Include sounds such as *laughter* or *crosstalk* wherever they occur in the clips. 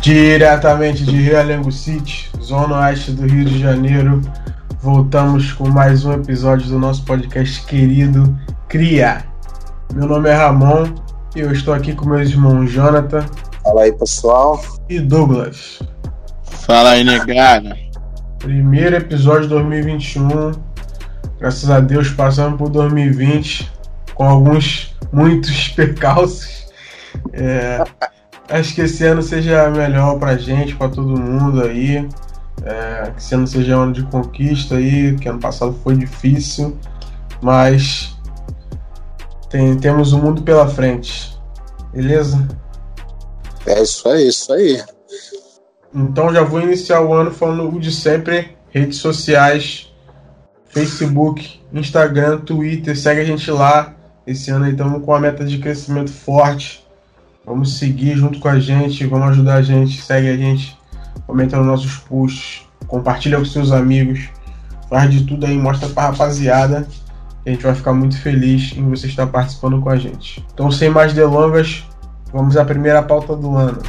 Diretamente de Realengo City, zona oeste do Rio de Janeiro, voltamos com mais um episódio do nosso podcast querido Cria. Meu nome é Ramon e eu estou aqui com meus irmãos Jonathan. Fala aí, pessoal. E Douglas. Fala aí, negada. Primeiro episódio de 2021. Graças a Deus passamos por 2020 com alguns, muitos percalços. É, Acho que esse ano seja melhor pra gente, pra todo mundo aí. É, que esse ano seja um ano de conquista aí, que ano passado foi difícil, mas tem, temos o um mundo pela frente. Beleza? É isso aí, isso aí. Então já vou iniciar o ano falando o de sempre, redes sociais, Facebook, Instagram, Twitter, segue a gente lá. Esse ano aí estamos com uma meta de crescimento forte. Vamos seguir junto com a gente, vamos ajudar a gente, segue a gente, comenta nos nossos posts, compartilha com seus amigos, faz de tudo aí, mostra pra rapaziada. A gente vai ficar muito feliz em você estar participando com a gente. Então, sem mais delongas, vamos à primeira pauta do ano.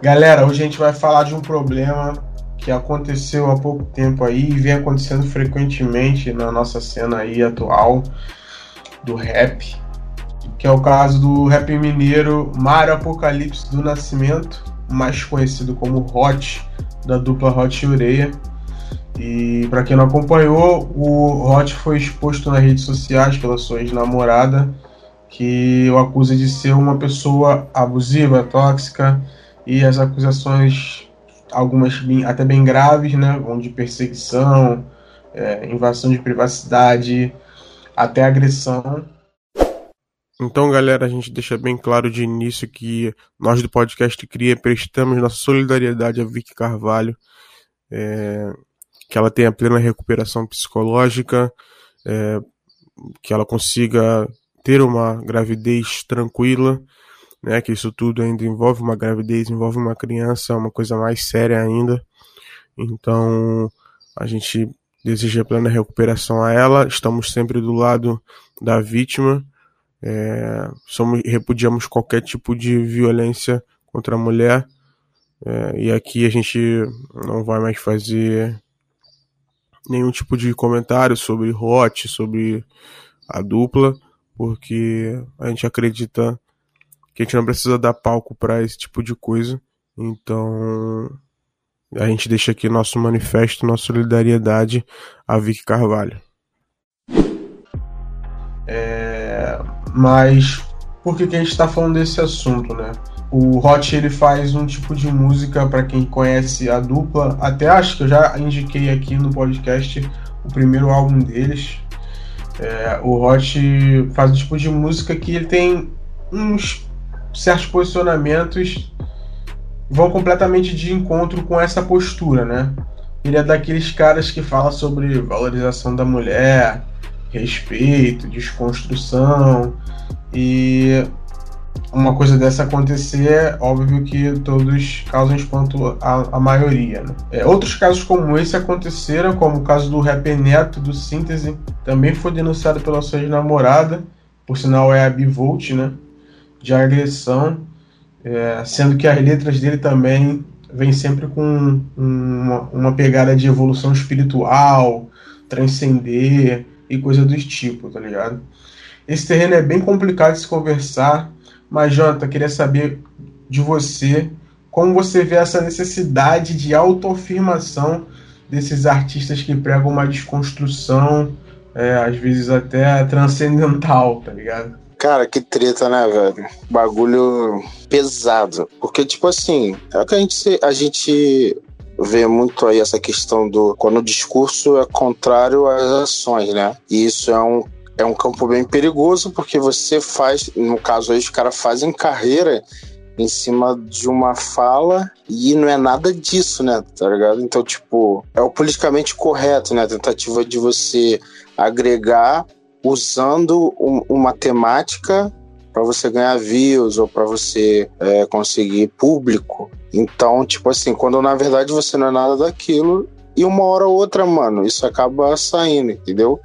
Galera, hoje a gente vai falar de um problema que aconteceu há pouco tempo aí e vem acontecendo frequentemente na nossa cena aí atual do rap, que é o caso do rap mineiro Mário Apocalipse do Nascimento, mais conhecido como Hot, da dupla Hot e Ureia. E para quem não acompanhou, o Hot foi exposto nas redes sociais pela sua ex-namorada, que o acusa de ser uma pessoa abusiva, tóxica, e as acusações algumas bem, até bem graves, né, vão de perseguição, é, invasão de privacidade, até agressão. Então, galera, a gente deixa bem claro de início que nós do podcast Cria prestamos nossa solidariedade a Vicky Carvalho, é, que ela tenha plena recuperação psicológica, é, que ela consiga ter uma gravidez tranquila né? Que isso tudo ainda envolve uma gravidez, envolve uma criança, uma coisa mais séria ainda. Então, a gente deseja plena recuperação a ela. Estamos sempre do lado da vítima. É, somos, repudiamos qualquer tipo de violência contra a mulher. É, e aqui a gente não vai mais fazer nenhum tipo de comentário sobre Hot, sobre a dupla, porque a gente acredita que a gente não precisa dar palco para esse tipo de coisa. Então, a gente deixa aqui nosso manifesto, nossa solidariedade a Vicky Carvalho. É, mas por que, que a gente está falando desse assunto, né? O Hot ele faz um tipo de música para quem conhece a dupla. Até acho que eu já indiquei aqui no podcast o primeiro álbum deles. É, o Hot faz um tipo de música que ele tem uns certos posicionamentos vão completamente de encontro com essa postura, né? Ele é daqueles caras que fala sobre valorização da mulher, respeito, desconstrução e uma coisa dessa acontecer, é óbvio que todos causam espanto à, à maioria. Né? É, outros casos como esse aconteceram, como o caso do rapper Neto do Síntese, também foi denunciado pela sua ex-namorada, por sinal é a Bivolt, né? De agressão, é, sendo que as letras dele também vêm sempre com uma, uma pegada de evolução espiritual, transcender e coisa do tipo, tá ligado? Esse terreno é bem complicado de se conversar, mas Jonathan, queria saber de você como você vê essa necessidade de autoafirmação desses artistas que pregam uma desconstrução, é, às vezes até transcendental, tá ligado? Cara, que treta, né, velho? Bagulho pesado. Porque, tipo assim, é o que a gente, a gente vê muito aí essa questão do quando o discurso é contrário às ações, né? E isso é um, é um campo bem perigoso, porque você faz, no caso aí, os caras fazem carreira em cima de uma fala e não é nada disso, né? Tá ligado? Então, tipo, é o politicamente correto, né? A tentativa de você agregar usando um, uma temática para você ganhar views ou para você é, conseguir público. Então, tipo assim, quando na verdade você não é nada daquilo, e uma hora ou outra, mano, isso acaba saindo, entendeu?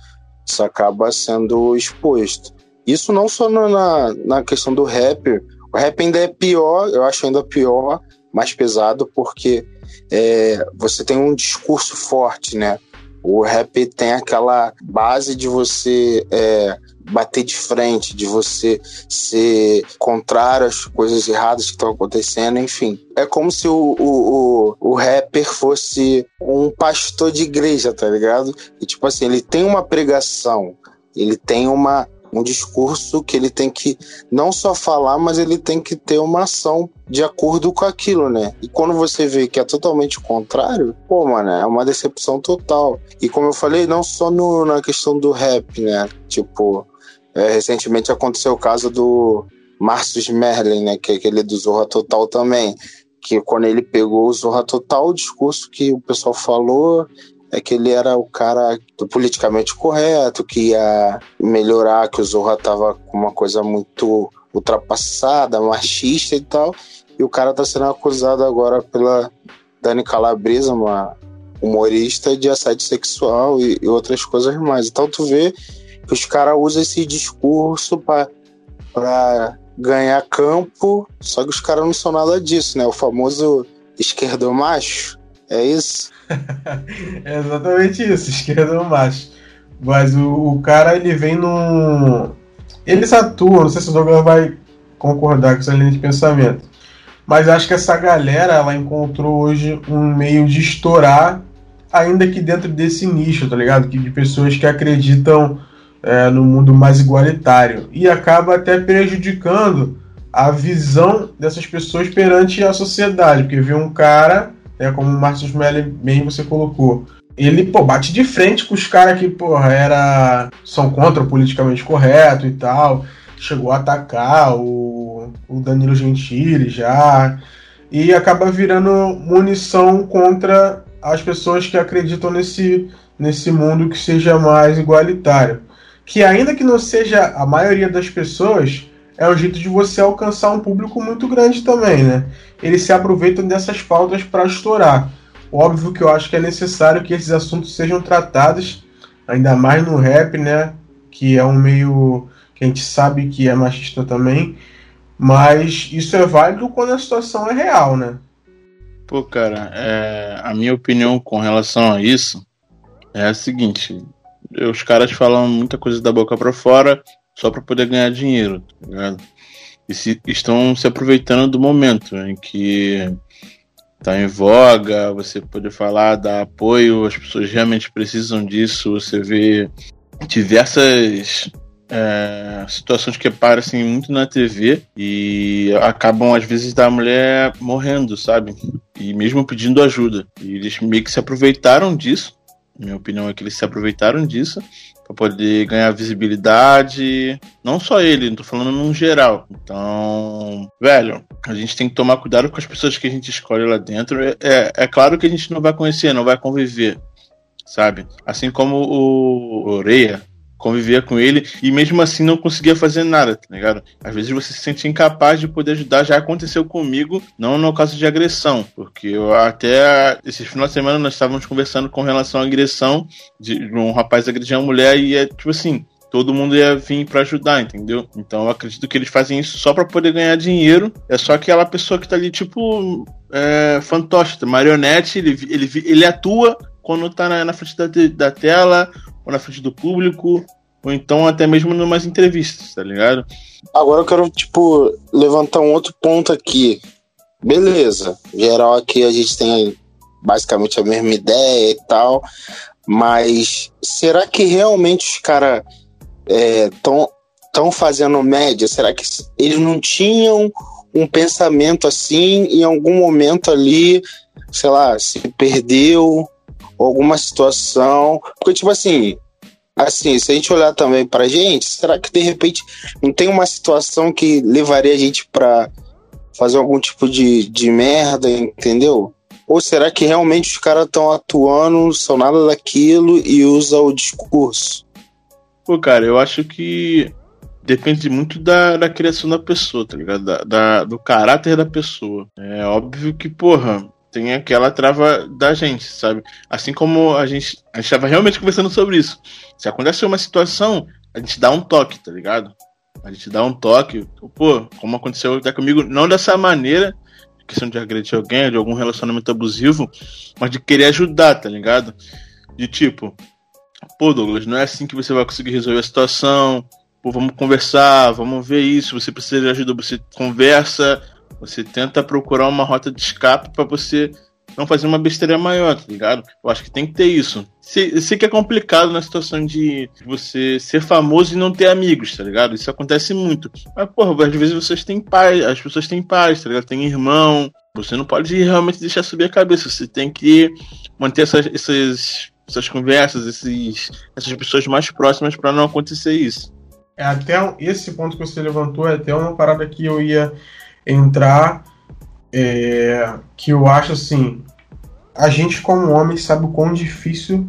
Isso acaba sendo exposto. Isso não só na, na questão do rap. O rap ainda é pior, eu acho ainda pior, mais pesado, porque é, você tem um discurso forte, né? O rap tem aquela base de você é, bater de frente, de você ser contrário às coisas erradas que estão acontecendo, enfim. É como se o, o, o, o, rapper fosse um pastor de igreja, tá ligado? E tipo assim, ele tem uma pregação, ele tem uma, um discurso que ele tem que não só falar, mas ele tem que ter uma ação de acordo com aquilo, né? E quando você vê que é totalmente contrário, pô, mano, é uma decepção total. E como eu falei, não só no, na questão do rap, né? Tipo, é, recentemente aconteceu o caso do Márcio Merlin, né? Que é aquele do Zorra Total também. Que quando ele pegou o Zorra Total, o discurso que o pessoal falou é que ele era o cara do politicamente correto, que ia melhorar, que o Zorra tava com uma coisa muito ultrapassada, machista e tal. E o cara tá sendo acusado agora pela Dani Calabresa, uma humorista, de assédio sexual e, e outras coisas mais. Então tu vê que os caras usam esse discurso para ganhar campo, só que os caras não são nada disso, né? O famoso esquerdomacho, é isso? *laughs* é exatamente isso, esquerdomacho. Mas o, o, cara, ele vem num... Eles atuam, não sei se o Douglas vai concordar com essa linha de pensamento, mas acho que essa galera, ela encontrou hoje um meio de estourar, ainda que dentro desse nicho, tá ligado? Que de pessoas que acreditam é, no mundo mais igualitário e acaba até prejudicando a visão dessas pessoas perante a sociedade, porque vê um cara, né, como o Márcio Smelly bem você colocou, ele pô, bate de frente com os caras que porra, era, são contra o politicamente correto e tal, chegou a atacar o, o Danilo Gentili já, e acaba virando munição contra as pessoas que acreditam nesse, nesse mundo que seja mais igualitário. Que ainda que não seja a maioria das pessoas, é um jeito de você alcançar um público muito grande também, né? Eles se aproveitam dessas pautas para estourar. Óbvio que eu acho que é necessário que esses assuntos sejam tratados, ainda mais no rap, né? Que é um meio que a gente sabe que é machista também, mas isso é válido quando a situação é real, né? Pô, cara, é, a minha opinião com relação a isso é a seguinte: os caras falam muita coisa da boca para fora só para poder ganhar dinheiro, tá ligado? E se, estão se aproveitando do momento em que tá em voga, você poder falar, dar apoio, as pessoas realmente precisam disso, você vê diversas é, situações que aparecem muito na TV e acabam às vezes da mulher morrendo, sabe? E mesmo pedindo ajuda. E eles meio que se aproveitaram disso minha opinião é que eles se aproveitaram disso para poder ganhar visibilidade. Não só ele, não tô falando num geral. Então, velho, a gente tem que tomar cuidado com as pessoas que a gente escolhe lá dentro. É, é, é claro que a gente não vai conhecer, não vai conviver, sabe? Assim como o Oreia, convivia com ele e mesmo assim não conseguia fazer nada, tá ligado? Às vezes você se sente incapaz de poder ajudar. Já aconteceu comigo, não no caso de agressão, porque eu até esse final de semana nós estávamos conversando com relação à agressão de um rapaz agredir uma mulher e é tipo assim, todo mundo ia vir para ajudar, entendeu? Então eu acredito que eles fazem isso só para poder ganhar dinheiro. É só aquela pessoa que tá ali, tipo, é, fantoche, marionete, ele, ele, ele atua quando tá na, na frente da, da tela ou na frente do público, ou então até mesmo em umas entrevistas, tá ligado? Agora eu quero, tipo, levantar um outro ponto aqui. Beleza, geral aqui a gente tem basicamente a mesma ideia e tal, mas será que realmente os caras estão é, tão fazendo média? Será que eles não tinham um pensamento assim em algum momento ali, sei lá, se perdeu alguma situação. Porque, tipo assim, assim, se a gente olhar também pra gente, será que de repente não tem uma situação que levaria a gente pra fazer algum tipo de, de merda, entendeu? Ou será que realmente os caras estão atuando, são nada daquilo e usa o discurso? Pô, cara, eu acho que depende muito da, da criação da pessoa, tá ligado? Da, da, do caráter da pessoa. É óbvio que, porra, tem aquela trava da gente, sabe? Assim como a gente a gente estava realmente conversando sobre isso. Se acontece uma situação, a gente dá um toque, tá ligado? A gente dá um toque, pô, como aconteceu até comigo, não dessa maneira, questão de agredir alguém, de algum relacionamento abusivo, mas de querer ajudar, tá ligado? De tipo, pô, Douglas, não é assim que você vai conseguir resolver a situação. Pô, vamos conversar, vamos ver isso. Você precisa de ajuda, você conversa, você tenta procurar uma rota de escape para você não fazer uma besteira maior, tá ligado? Eu acho que tem que ter isso. Sei, sei que é complicado na situação de você ser famoso e não ter amigos, tá ligado? Isso acontece muito. Mas, porra, às vezes vocês têm pais, as pessoas têm pais, tá ligado? Tem irmão. Você não pode realmente deixar subir a cabeça. Você tem que manter essas, essas, essas conversas, esses, essas pessoas mais próximas para não acontecer isso. É até esse ponto que você levantou é até uma parada que eu ia entrar é, que eu acho assim, a gente como homem sabe o quão difícil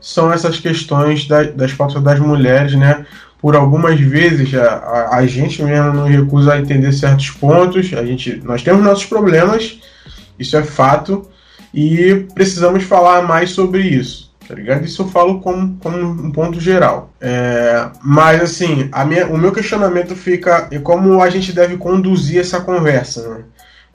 são essas questões da, das faltas das mulheres, né? Por algumas vezes a, a, a, gente mesmo não recusa a entender certos pontos, a gente, nós temos nossos problemas, isso é fato, e precisamos falar mais sobre isso, tá ligado? Isso eu falo como, como um ponto geral. É, mas assim, a minha, o meu questionamento fica como a gente deve conduzir essa conversa, né?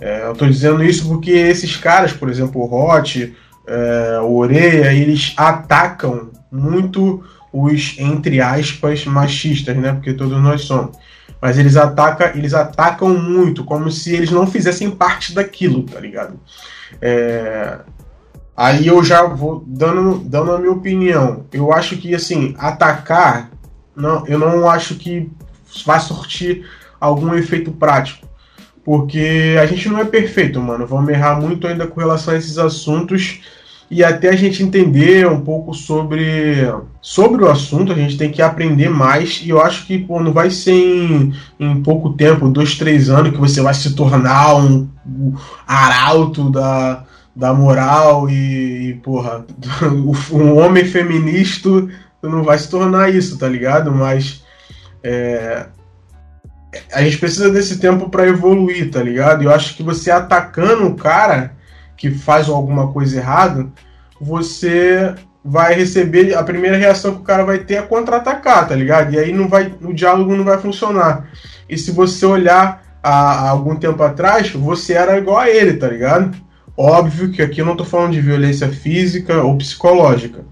É, eu estou dizendo isso porque esses caras, por exemplo, o Hot, é, o Oreia, eles atacam muito os, entre aspas, machistas, né? Porque todos nós somos. Mas eles atacam, eles atacam muito, como se eles não fizessem parte daquilo, tá ligado? É, aí eu já vou dando, dando a minha opinião. Eu acho que, assim, atacar, não, eu não acho que vai surtir algum efeito prático. Porque a gente não é perfeito, mano. Vamos errar muito ainda com relação a esses assuntos. E até a gente entender um pouco sobre, sobre o assunto, a gente tem que aprender mais. E eu acho que pô, não vai ser em, em pouco tempo, dois, três anos, que você vai se tornar um, um arauto da, da moral e, e porra, *laughs* um homem feminista não vai se tornar isso, tá ligado? Mas é, a gente precisa desse tempo para evoluir, tá ligado? Eu acho que você atacando o cara que faz alguma coisa errada, você vai receber a primeira reação que o cara vai ter é contra-atacar, tá ligado? E aí não vai, o diálogo não vai funcionar. E se você olhar há, há algum tempo atrás, você era igual a ele, tá ligado? Óbvio que aqui eu não tô falando de violência física ou psicológica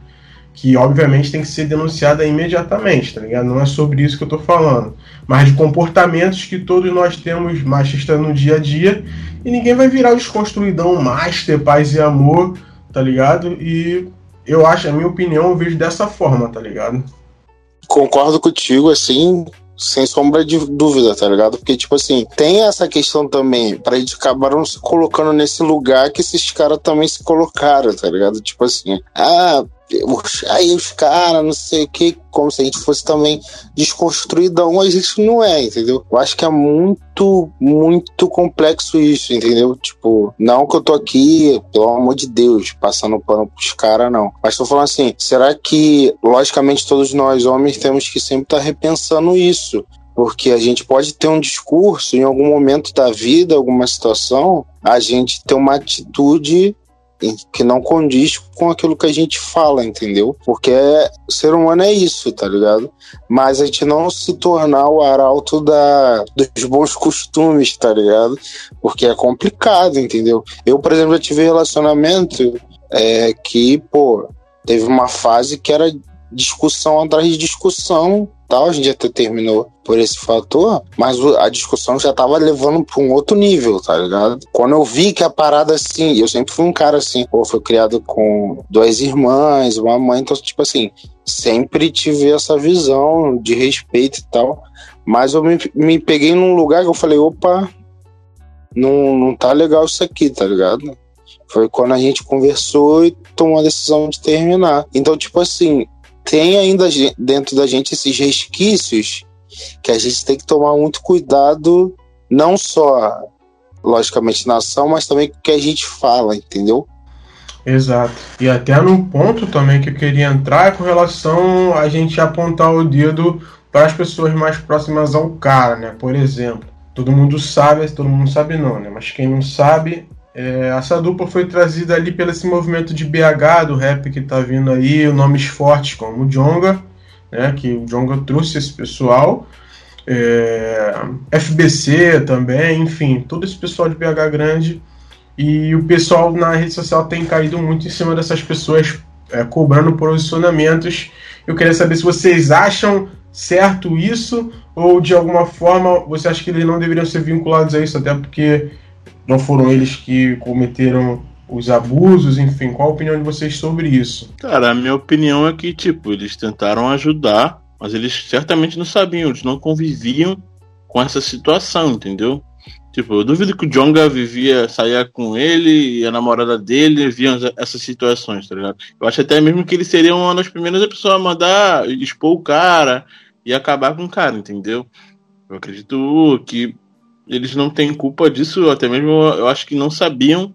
que obviamente tem que ser denunciada imediatamente, tá ligado? Não é sobre isso que eu tô falando, mas de comportamentos que todos nós temos machistas no dia a dia e ninguém vai virar o desconstruidão master, paz e amor, tá ligado? E eu acho, a minha opinião, eu vejo dessa forma, tá ligado? Concordo contigo, assim, sem sombra de dúvida, tá ligado? Porque, tipo assim, tem essa questão também, para eles acabaram se colocando nesse lugar que esses caras também se colocaram, tá ligado? Tipo assim, ah, aí os caras, não sei o que, como se a gente fosse também desconstruidão, mas isso não é, entendeu? Eu acho que é muito, muito complexo isso, entendeu? Tipo, não que eu tô aqui, pelo amor de Deus, passando pano pros caras, não. Mas tô falando assim, será que, logicamente, todos nós homens temos que sempre estar tá repensando isso? Porque a gente pode ter um discurso em algum momento da vida, alguma situação, a gente ter uma atitude que não condiz com aquilo que a gente fala, entendeu? Porque o ser humano é isso, tá ligado? Mas a gente não se tornar o arauto da, dos bons costumes, tá ligado? Porque é complicado, entendeu? Eu, por exemplo, já tive relacionamento é, que, pô, teve uma fase que era discussão atrás de discussão tal, a gente até terminou por esse fator, mas a discussão já tava levando para um outro nível, tá ligado? Quando eu vi que a parada assim, eu sempre fui um cara assim, pô, fui criado com duas irmãs, uma mãe, então, tipo assim, sempre tive essa visão de respeito e tal, mas eu me, me peguei num lugar que eu falei, opa, não, não tá legal isso aqui, tá ligado? Foi quando a gente conversou e tomou a decisão de terminar. Então, tipo assim, tem ainda dentro da gente esses resquícios que a gente tem que tomar muito cuidado, não só, logicamente, na ação, mas também com o que a gente fala, entendeu? Exato. E até no ponto também que eu queria entrar é com relação a gente apontar o dedo para as pessoas mais próximas ao cara, né? Por exemplo, todo mundo sabe, todo mundo sabe não, né? Mas quem não sabe, é, essa dupla foi trazida ali pelo esse movimento de BH, do rap que tá vindo aí, nomes fortes como o Jonga, né, que o Jonga trouxe esse pessoal, é, FBC também, enfim, todo esse pessoal de BH grande. E o pessoal na rede social tem caído muito em cima dessas pessoas é, cobrando posicionamentos. Eu queria saber se vocês acham certo isso ou de alguma forma você acha que eles não deveriam ser vinculados a isso, até porque não foram eles que cometeram os abusos, enfim, qual a opinião de vocês sobre isso? Cara, a minha opinião é que, tipo, eles tentaram ajudar, mas eles certamente não sabiam, eles não conviviam com essa situação, entendeu? Tipo, eu duvido que o Jonga vivia, saía com ele e a namorada dele viam essas situações, tá ligado? Eu acho até mesmo que ele seria uma das primeiras pessoas a mandar expor o cara e acabar com o cara, entendeu? Eu acredito que eles não têm culpa disso, até mesmo eu acho que não sabiam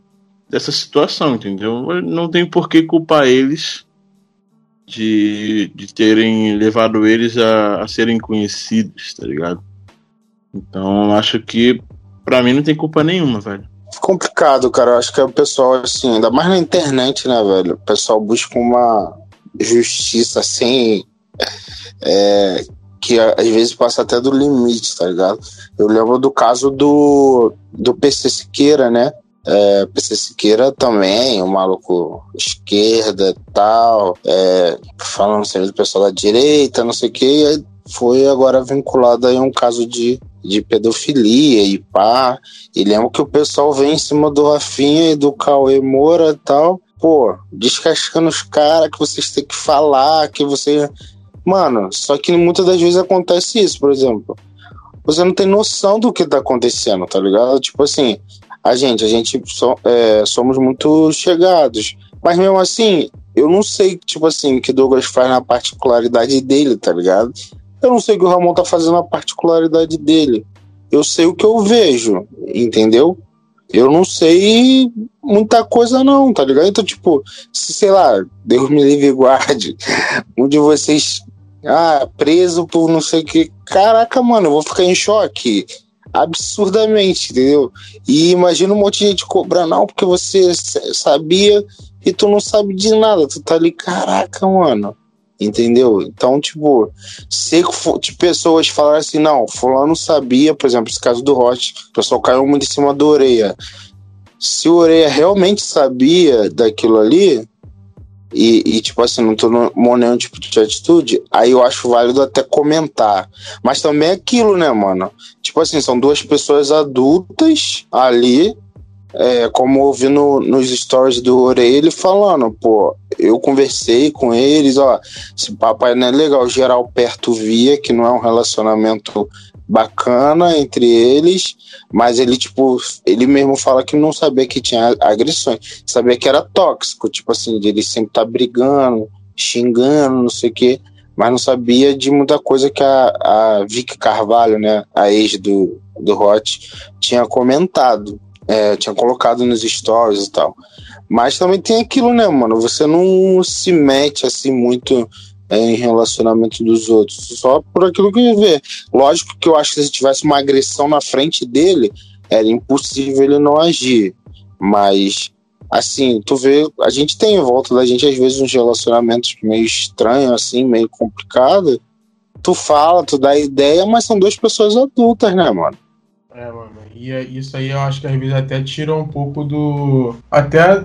dessa situação, entendeu? Não tem por que culpar eles de, de terem levado eles a, a serem conhecidos, tá ligado? Então acho que Pra mim não tem culpa nenhuma, velho. Complicado, cara. Eu acho que é o pessoal, assim, ainda mais na internet, né, velho? O pessoal busca uma justiça assim. É, que às vezes passa até do limite, tá ligado? Eu lembro do caso do, do PC Siqueira, né? É, PC Siqueira também, o um maluco esquerda e tal, é, falando sempre do pessoal da direita, não sei o que, aí foi agora vinculado aí a um caso de de pedofilia e pá. E lembro que o pessoal vem em cima do Rafinha e do Cauê Moura e tal. Pô, descascando os caras que vocês têm que falar, que você. Mano, só que muitas das vezes acontece isso, por exemplo. Você não tem noção do que tá acontecendo, tá ligado? Tipo assim, a gente, a gente so, é, somos muito chegados. Mas mesmo assim, eu não sei, tipo assim, o que Douglas faz na particularidade dele, tá ligado? Eu não sei o que o Ramon tá fazendo a particularidade dele. Eu sei o que eu vejo, entendeu? Eu não sei muita coisa, não, tá ligado? Então, tipo, se, sei lá, Deus me livre e guarde, *laughs* um de vocês, ah, preso por não sei o que. Caraca, mano, eu vou ficar em choque. Absurdamente, entendeu? E imagina um monte de gente cobrando, não, porque você sabia e tu não sabe de nada. Tu tá ali, caraca, mano. Entendeu? Então, tipo, se de pessoas falarem assim, não, fulano sabia, por exemplo, esse caso do Roche, o pessoal caiu muito em cima do Oreia. Se o Oreia realmente sabia daquilo ali, e, e, tipo assim, não tomou nenhum tipo de atitude, aí eu acho válido até comentar. Mas também é aquilo, né, mano? Tipo assim, são duas pessoas adultas ali é, como eu vi no, nos stories do Orelha falando, pô, eu conversei com eles, ó, esse papai não é legal, geral perto via que não é um relacionamento bacana entre eles, mas ele, tipo, ele mesmo fala que não sabia que tinha agressões, sabia que era tóxico, tipo assim, ele sempre tá brigando, xingando, não sei o quê, mas não sabia de muita coisa que a, a Vicky Carvalho, né, a ex do, do Hot, tinha comentado é, tinha colocado nos stories e tal. Mas também tem aquilo, né, mano? Você não se mete assim muito em relacionamento dos outros, só por aquilo que vê. Lógico que eu acho que se tivesse uma agressão na frente dele, era impossível ele não agir. Mas, assim, tu vê, a gente tem em volta da gente, às vezes, uns relacionamentos meio estranhos, assim, meio complicado. Tu fala, tu dá ideia, mas são duas pessoas adultas, né, mano? É, mano. E é, isso aí eu acho que às vezes até tira um pouco do. Até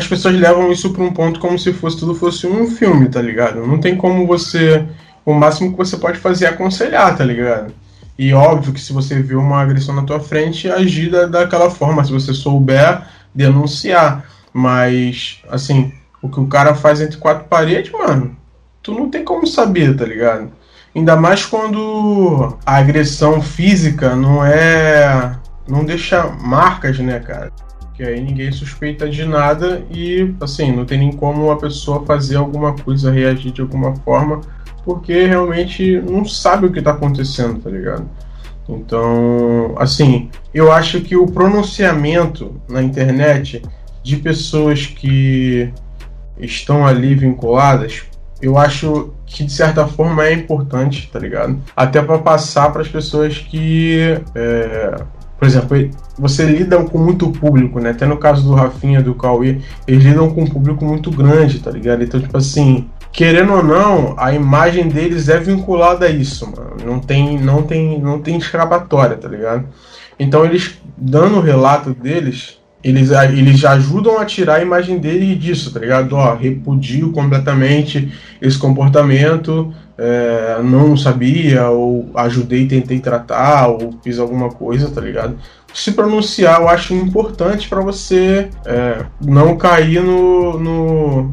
as pessoas levam isso para um ponto como se fosse tudo fosse um filme, tá ligado? Não tem como você. O máximo que você pode fazer é aconselhar, tá ligado? E óbvio que se você vê uma agressão na tua frente, agir da, daquela forma. Se você souber, denunciar. Mas, assim, o que o cara faz entre quatro paredes, mano, tu não tem como saber, tá ligado? Ainda mais quando a agressão física não é. não deixa marcas, né, cara? Que aí ninguém suspeita de nada e, assim, não tem nem como a pessoa fazer alguma coisa, reagir de alguma forma, porque realmente não sabe o que tá acontecendo, tá ligado? Então, assim, eu acho que o pronunciamento na internet de pessoas que estão ali vinculadas eu acho que de certa forma é importante, tá ligado? Até para passar para as pessoas que, é, por exemplo, você lida com muito público, né? Até no caso do Rafinha, do Cauê, eles lidam com um público muito grande, tá ligado? Então, tipo assim, querendo ou não, a imagem deles é vinculada a isso, mano. Não tem, não tem, não tem escapatória, tá ligado? Então eles dando o relato deles, eles, eles ajudam a tirar a imagem deles disso, tá ligado? Ó, repudio completamente esse comportamento, é, não sabia, ou ajudei, tentei tratar, ou fiz alguma coisa, tá ligado? Se pronunciar eu acho importante para você é, não cair no, no,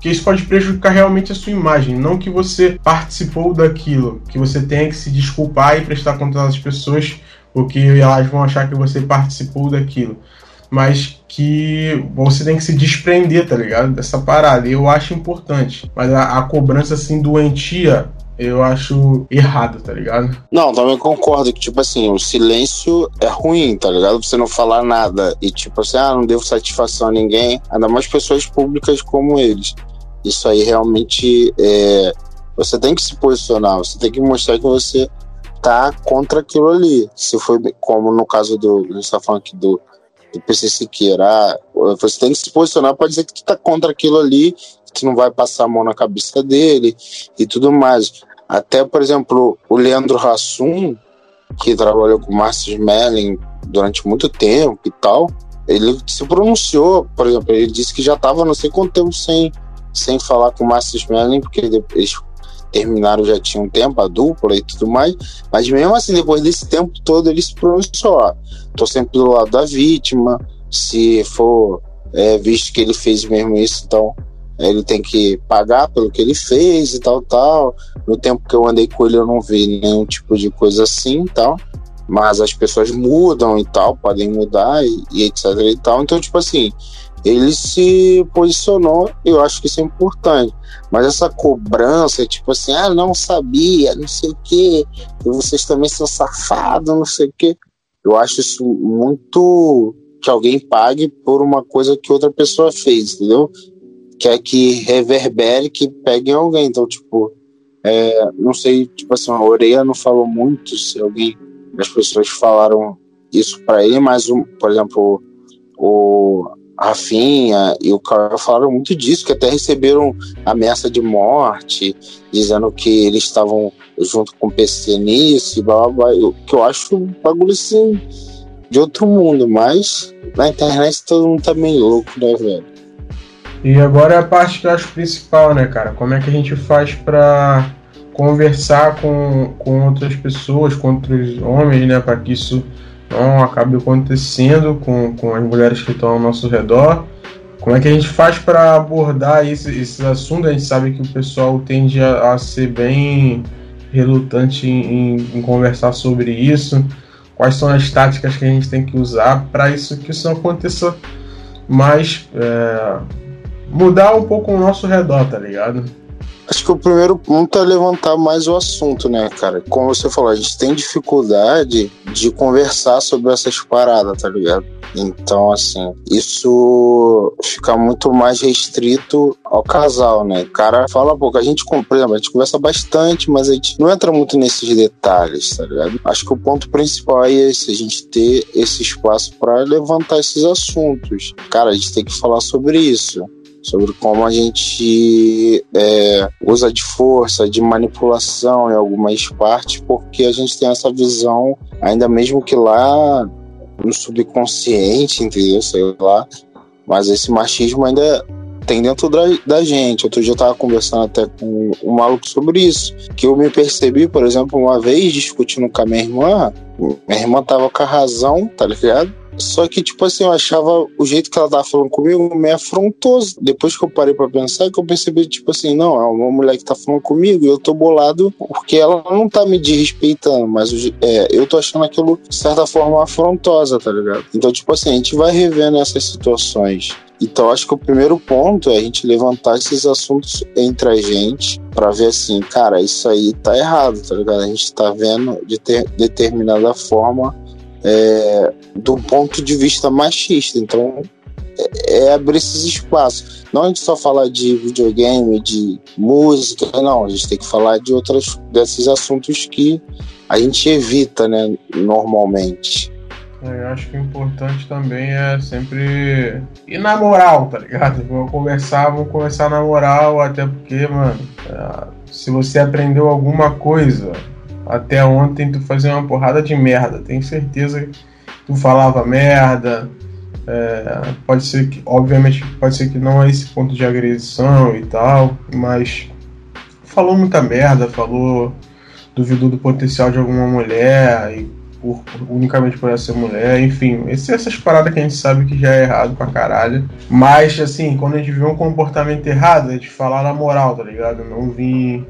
que isso pode prejudicar realmente a sua imagem, não que você participou daquilo, que você tenha que se desculpar e prestar conta às pessoas, porque elas vão achar que você participou daquilo, mas que você tem que se desprender, tá ligado? Dessa parada, eu acho importante, mas a, a cobrança assim doentia eu acho errado, tá ligado? Não, também concordo que, tipo assim, o silêncio é ruim, tá ligado? Você não falar nada e, tipo assim, ah, não devo satisfação a ninguém, ainda mais pessoas públicas como eles. Isso aí realmente é. Você tem que se posicionar, você tem que mostrar que você tá contra aquilo ali. Se foi como no caso do. A tá falando aqui do, do PC Siqueira, você tem que se posicionar para dizer que tu tá contra aquilo ali, que tu não vai passar a mão na cabeça dele e tudo mais. Até, por exemplo, o Leandro Hassum, que trabalhou com o Márcio Smelling durante muito tempo e tal, ele se pronunciou, por exemplo, ele disse que já estava não sei quanto tempo sem, sem falar com o Márcio Smelling, porque eles terminaram já tinha um tempo, a dupla e tudo mais, mas mesmo assim, depois desse tempo todo, ele se pronunciou, ó, tô sempre do lado da vítima, se for é, visto que ele fez mesmo isso, então ele tem que pagar pelo que ele fez e tal, tal. No tempo que eu andei com ele, eu não vi nenhum tipo de coisa assim tal. Mas as pessoas mudam e tal, podem mudar e, e etc e tal. Então, tipo assim, ele se posicionou, eu acho que isso é importante. Mas essa cobrança, tipo assim, ah, não sabia, não sei o quê, e vocês também são safados, não sei o quê. Eu acho isso muito que alguém pague por uma coisa que outra pessoa fez, entendeu? quer que reverbere, que pegue alguém. Então, tipo, é, não sei, tipo assim, a Oreia não falou muito se alguém, as pessoas falaram isso para ele, mas, um, por exemplo, o Rafinha e o Carl falaram muito disso, que até receberam ameaça de morte, dizendo que eles estavam junto com o PC nisso blá blá blá. que eu acho um bagulho assim de outro mundo, mas na internet todo mundo tá meio louco, né, velho? E agora é a parte que eu acho principal, né, cara? Como é que a gente faz para conversar com, com outras pessoas, com outros homens, né, para que isso não acabe acontecendo com, com as mulheres que estão ao nosso redor. Como é que a gente faz para abordar esse, esses assuntos? A gente sabe que o pessoal tende a, a ser bem relutante em, em, conversar sobre isso. Quais são as táticas que a gente tem que usar para isso que isso não aconteça mais é, mudar um pouco o nosso redor, tá ligado? Acho que o primeiro ponto é levantar mais o assunto, né, cara? Como você falou, a gente tem dificuldade de conversar sobre essas paradas, tá ligado? Então, assim, isso fica muito mais restrito ao casal, né? O cara fala pouco, a gente compreende, a gente conversa bastante, mas a gente não entra muito nesses detalhes, tá ligado? Acho que o ponto principal é esse, a gente ter esse espaço para levantar esses assuntos. Cara, a gente tem que falar sobre isso sobre como a gente é, usa de força, de manipulação em algumas partes, porque a gente tem essa visão, ainda mesmo que lá no subconsciente, entendeu? Sei lá, mas esse machismo ainda tem dentro da, da gente. Outro dia eu tava conversando até com um maluco sobre isso, que eu me percebi, por exemplo, uma vez discutindo com a minha irmã, minha irmã tava com a razão, tá ligado? Só que, tipo assim, eu achava o jeito que ela tava falando comigo meio afrontoso. Depois que eu parei pra pensar, que eu percebi, tipo assim, não, é uma mulher que tá falando comigo e eu tô bolado porque ela não tá me desrespeitando, mas é, eu tô achando aquilo, de certa forma, afrontosa, tá ligado? Então, tipo assim, a gente vai revendo essas situações. Então, acho que o primeiro ponto é a gente levantar esses assuntos entre a gente para ver assim, cara, isso aí tá errado, tá ligado? A gente tá vendo de ter determinada forma é, do ponto de vista machista. Então, é, é abrir esses espaços. Não a gente só falar de videogame, de música, não. A gente tem que falar de outros desses assuntos que a gente evita, né, normalmente. É, eu acho que o importante também é sempre ir na moral, tá ligado? Vamos conversar, vamos conversar na moral, até porque, mano, é, se você aprendeu alguma coisa até ontem, tu fazia uma porrada de merda. Tenho certeza que tu falava merda. É, pode ser que, obviamente, pode ser que não é esse ponto de agressão e tal, mas falou muita merda, falou, duvidou do potencial de alguma mulher e por, unicamente por ela ser mulher, enfim, esse, essas paradas que a gente sabe que já é errado pra caralho. Mas, assim, quando a gente vê um comportamento errado, é de falar na moral, tá ligado? Não vir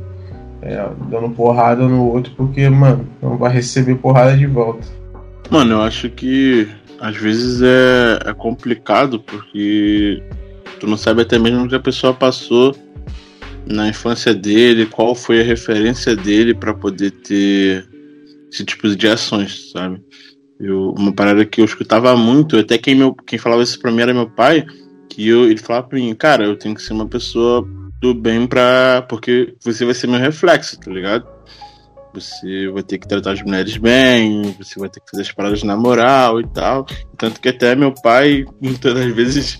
é, dando porrada no outro, porque, mano, não vai receber porrada de volta. Mano, eu acho que às vezes é, é complicado, porque tu não sabe até mesmo o que a pessoa passou na infância dele, qual foi a referência dele para poder ter esse tipo de ações, sabe? Eu, uma parada que eu escutava muito, até quem, meu, quem falava isso pra mim era meu pai, que eu, ele falava pra mim, cara, eu tenho que ser uma pessoa do bem pra. porque você vai ser meu reflexo, tá ligado? Você vai ter que tratar as mulheres bem, você vai ter que fazer as paradas na moral e tal. Tanto que até meu pai, muitas das vezes,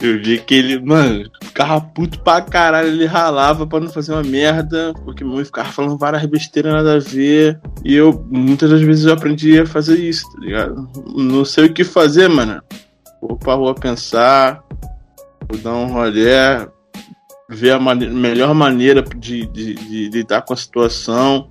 eu vi que ele, mano, ficava puto pra caralho, ele ralava pra não fazer uma merda, porque meu mãe ficava falando várias besteiras nada a ver. E eu, muitas das vezes, eu aprendi a fazer isso, tá ligado? Não sei o que fazer, mano. Vou pra rua pensar, vou dar um rolê, ver a melhor maneira de, de, de lidar com a situação.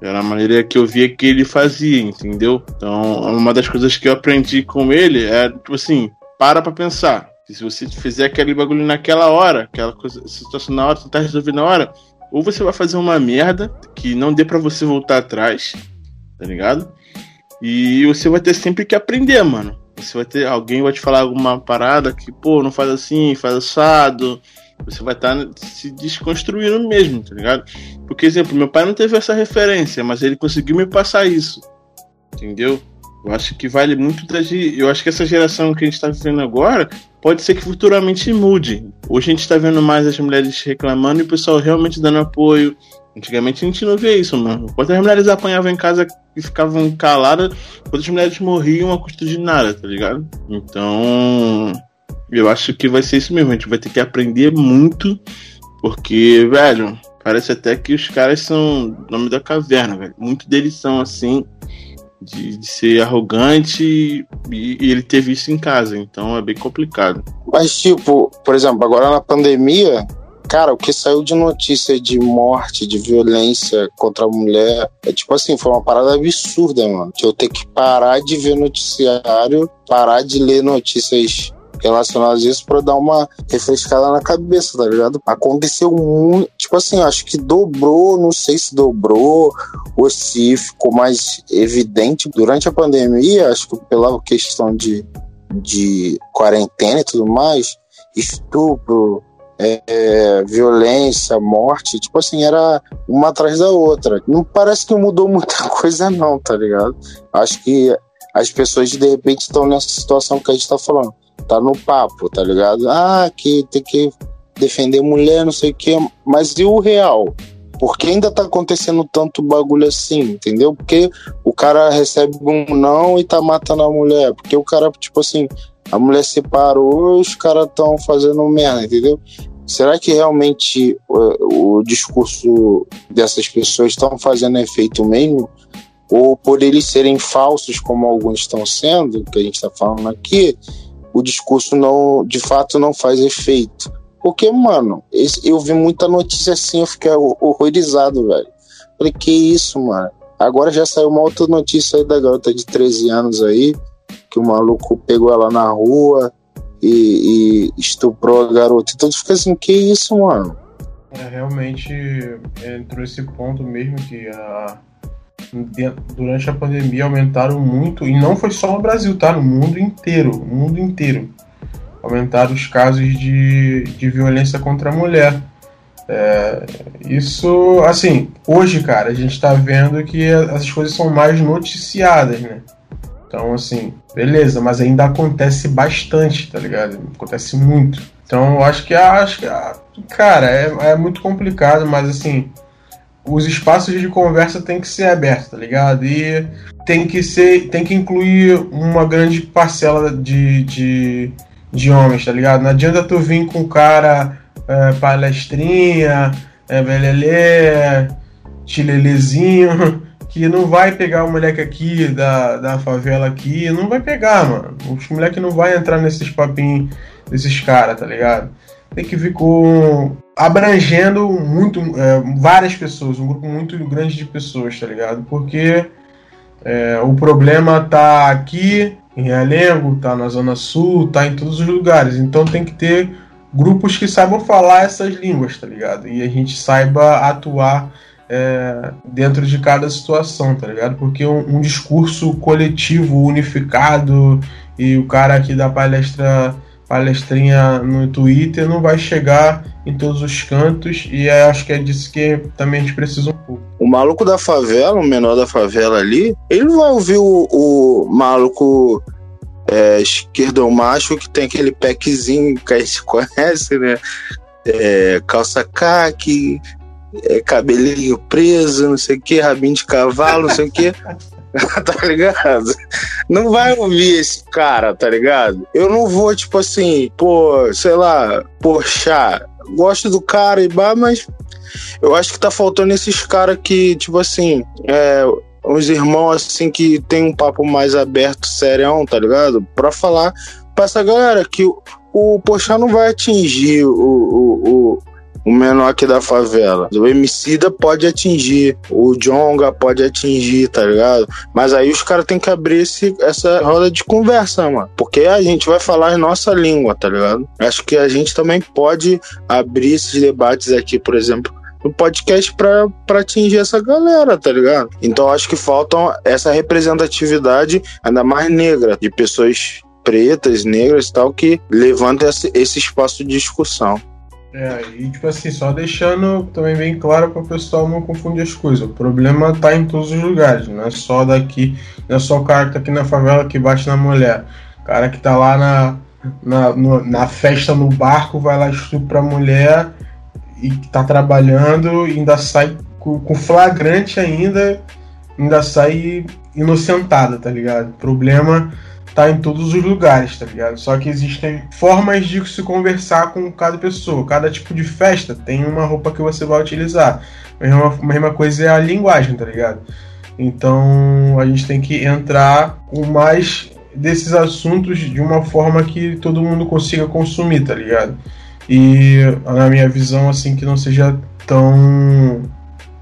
Era a maneira que eu via que ele fazia, entendeu? Então, uma das coisas que eu aprendi com ele é, tipo assim, para pra pensar se você fizer aquele bagulho naquela hora, aquela coisa, situação na hora, tentar resolver na hora, ou você vai fazer uma merda que não dê para você voltar atrás, tá ligado? E você vai ter sempre que aprender, mano. Você vai ter alguém vai te falar alguma parada que, pô, não faz assim, faz assado. Você vai estar tá se desconstruindo mesmo, tá ligado? Porque, exemplo, meu pai não teve essa referência, mas ele conseguiu me passar isso. Entendeu? Eu acho que vale muito da Eu acho que essa geração que a gente está vivendo agora pode ser que futuramente mude. Hoje a gente está vendo mais as mulheres reclamando e o pessoal realmente dando apoio. Antigamente a gente não via isso, mano. Quantas mulheres apanhavam em casa e ficavam caladas, quantas mulheres morriam a custo de nada, tá ligado? Então, eu acho que vai ser isso mesmo. A gente vai ter que aprender muito, porque, velho, parece até que os caras são nome da caverna, velho. Muitos deles são assim de, de ser arrogante e, e, ele teve isso em casa, então é bem complicado. Mas, tipo, por exemplo, agora na pandemia, cara, o que saiu de notícia de morte, de violência contra a mulher, é tipo assim, foi uma parada absurda, mano. De eu ter que parar de ver noticiário, parar de ler notícias relacionadas a isso para dar uma refrescada na cabeça, tá ligado? Aconteceu muito, tipo assim, acho que dobrou, não sei se dobrou ou se ficou mais evidente durante a pandemia, acho que pela questão de, de quarentena e tudo mais, estupro, é, é, violência, morte, tipo assim, era uma atrás da outra. Não parece que mudou muita *laughs* coisa, não, tá ligado? Acho que as pessoas de repente estão nessa situação que a gente tá falando tá no papo, tá ligado? Ah, que tem que defender mulher, não sei o que, mas e o real? Porque ainda tá acontecendo tanto bagulho assim, entendeu? Porque o cara recebe um não e tá matando a mulher. Porque o cara, tipo assim, a mulher separou os caras estão fazendo merda, entendeu? Será que realmente o, o discurso dessas pessoas estão fazendo efeito mesmo? Ou por eles serem falsos, como alguns estão sendo, que a gente está falando aqui, o discurso não, de fato, não faz efeito. Porque, mano, eu vi muita notícia assim, eu fiquei horrorizado, velho. Falei, que isso, mano? Agora já saiu uma outra notícia aí da garota de 13 anos aí, que o maluco pegou ela na rua e, e estuprou a garota. Então tu fica assim, que isso, mano? É, realmente entrou esse ponto mesmo que a durante a pandemia aumentaram muito, e não foi só no Brasil, tá? No mundo inteiro, no mundo inteiro. Aumentaram os casos de, de violência contra a mulher. É, isso, assim, hoje, cara, a gente tá vendo que essas coisas são mais noticiadas, né? Então, assim, beleza, mas ainda acontece bastante, tá ligado? Acontece muito. Então, eu acho que, acho que cara, é, é muito complicado, mas assim, os espaços de conversa tem que ser abertos, tá ligado? E tem que ser, tem que incluir uma grande parcela de, de, de homens, tá ligado? Não adianta tu vir com cara é, palestrinha, é, velelê, chilelezinho, *laughs* que não vai pegar o moleque aqui da, da favela aqui, não vai pegar, mano. Os moleque não vai entrar nesses papinhos desses caras, tá ligado? Que vir com abrangendo muito é, várias pessoas, um grupo muito grande de pessoas, tá ligado? Porque é, o problema tá aqui em Realengo, tá na Zona Sul, tá em todos os lugares. Então tem que ter grupos que saibam falar essas línguas, tá ligado? E a gente saiba atuar é, dentro de cada situação, tá ligado? Porque um, um, discurso coletivo, unificado, e o cara aqui da palestra palestrinha no Twitter não vai chegar em todos os cantos e acho que é disso que também a gente precisa um pouco. O maluco da favela, o menor da favela ali, ele não vai ouvir o, o maluco é, esquerdo macho que tem aquele packzinho que a gente *laughs* conhece, né? É, calça caque, é, cabelinho preso, não sei o que, rabinho de cavalo, não sei o que. *laughs* *laughs* tá ligado? Não vai ouvir esse cara, tá ligado? Eu não vou, tipo assim, pô, sei lá, poxa, gosto do cara e bah, mas eu acho que tá faltando esses caras que, tipo assim, é, uns irmãos assim que tem um papo mais aberto, serião, tá ligado? Pra falar pra essa galera que o, o não vai atingir o, o, o o menor aqui da favela. O Emicida pode atingir, o Jonga pode atingir, tá ligado? Mas aí os caras têm que abrir esse, essa roda de conversa, mano. Porque a gente vai falar a nossa língua, tá ligado? Acho que a gente também pode abrir esses debates aqui, por exemplo, no podcast para atingir essa galera, tá ligado? Então acho que falta essa representatividade ainda mais negra, de pessoas pretas, negras e tal, que levanta esse, esse espaço de discussão. É, e tipo assim, só deixando também bem claro para o pessoal não confundir as coisas. O problema tá em todos os lugares, não é só daqui, não é só o cara que tá aqui na favela que bate na mulher. O cara que tá lá na, na, no, na festa no barco vai lá estupra a mulher e tá trabalhando e ainda sai com, com flagrante ainda, ainda sai inocentada, tá ligado? O problema tá em todos os lugares, tá ligado? Só que existem formas de se conversar com cada pessoa. Cada tipo de festa tem uma roupa que você vai utilizar. A mesma, a mesma coisa é a linguagem, tá ligado? Então a gente tem que entrar com mais desses assuntos de uma forma que todo mundo consiga consumir, tá ligado? E na minha visão, assim, que não seja tão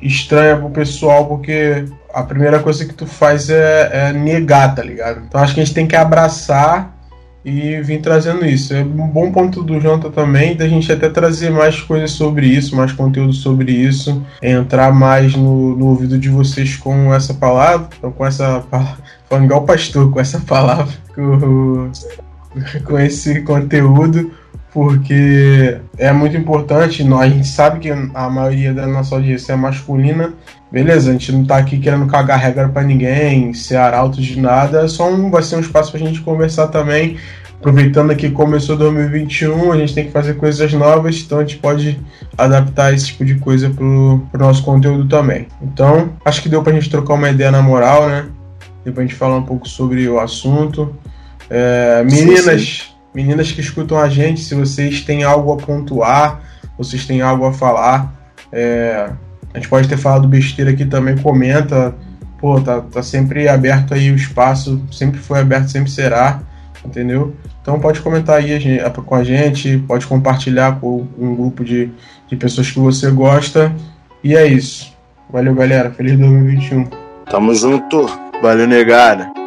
estranha pro pessoal, porque a primeira coisa que tu faz é, é, negar, tá ligado? Então acho que a gente tem que abraçar e vir trazendo isso. É um bom ponto do Janta também, da gente até trazer mais coisas sobre isso, mais conteúdo sobre isso, entrar mais no, no ouvido de vocês com essa palavra, com essa *laughs* falando igual pastor, com essa palavra, *laughs* com, com esse conteúdo porque é muito importante. A gente sabe que a maioria da nossa audiência é masculina. Beleza, a gente não tá aqui querendo cagar regra para ninguém, ser arauto de nada, só um, vai ser um espaço pra gente conversar também. Aproveitando que começou 2021, a gente tem que fazer coisas novas, então a gente pode adaptar esse tipo de coisa pro, pro nosso conteúdo também. Então, acho que deu pra gente trocar uma ideia na moral, né? Deu pra gente falar um pouco sobre o assunto. É, meninas. Sim, sim Meninas que escutam a gente, se vocês têm algo a pontuar, vocês têm algo a falar, é, a gente pode ter falado besteira aqui também, comenta. Pô, tá, tá sempre aberto aí o espaço, sempre foi aberto, sempre será, entendeu? Então pode comentar aí com a gente, pode compartilhar com um grupo de, de pessoas que você gosta. E é isso. Valeu, galera. Feliz 2021. Tamo junto. Valeu, negada.